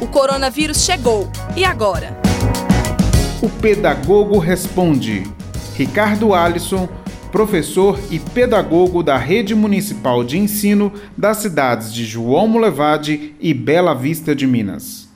O coronavírus chegou. E agora? O pedagogo responde. Ricardo Alisson, professor e pedagogo da Rede Municipal de Ensino das cidades de João Molevade e Bela Vista de Minas.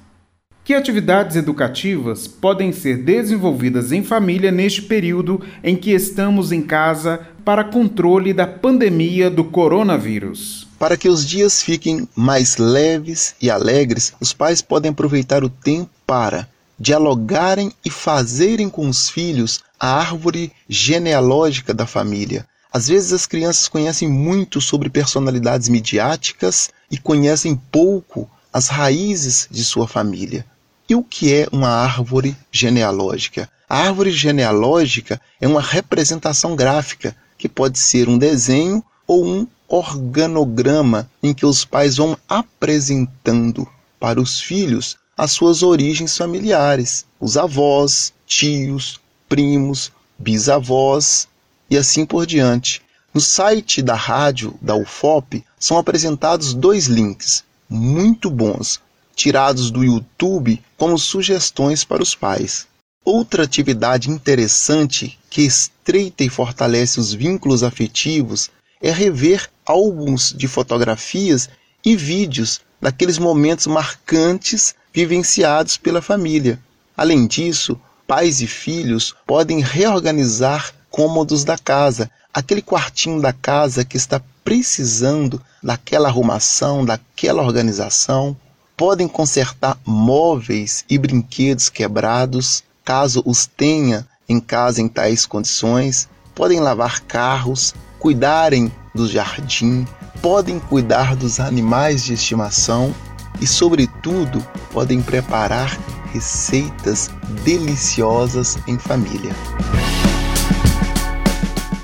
Que atividades educativas podem ser desenvolvidas em família neste período em que estamos em casa para controle da pandemia do coronavírus? Para que os dias fiquem mais leves e alegres, os pais podem aproveitar o tempo para dialogarem e fazerem com os filhos a árvore genealógica da família. Às vezes as crianças conhecem muito sobre personalidades midiáticas e conhecem pouco as raízes de sua família. E o que é uma árvore genealógica? A árvore genealógica é uma representação gráfica, que pode ser um desenho ou um organograma em que os pais vão apresentando para os filhos as suas origens familiares, os avós, tios, primos, bisavós e assim por diante. No site da rádio da UFOP são apresentados dois links muito bons, tirados do YouTube como sugestões para os pais. Outra atividade interessante que estreita e fortalece os vínculos afetivos é rever álbuns de fotografias e vídeos daqueles momentos marcantes vivenciados pela família. Além disso, pais e filhos podem reorganizar cômodos da casa, aquele quartinho da casa que está precisando daquela arrumação, daquela organização. Podem consertar móveis e brinquedos quebrados, caso os tenha em casa em tais condições. Podem lavar carros, cuidarem do jardim, podem cuidar dos animais de estimação e, sobretudo, podem preparar receitas deliciosas em família.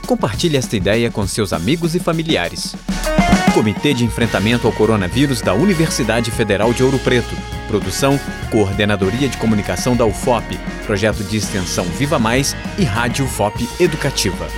Compartilhe esta ideia com seus amigos e familiares. Comitê de Enfrentamento ao Coronavírus da Universidade Federal de Ouro Preto. Produção, Coordenadoria de Comunicação da UFOP, Projeto de Extensão Viva Mais e Rádio UFOP Educativa.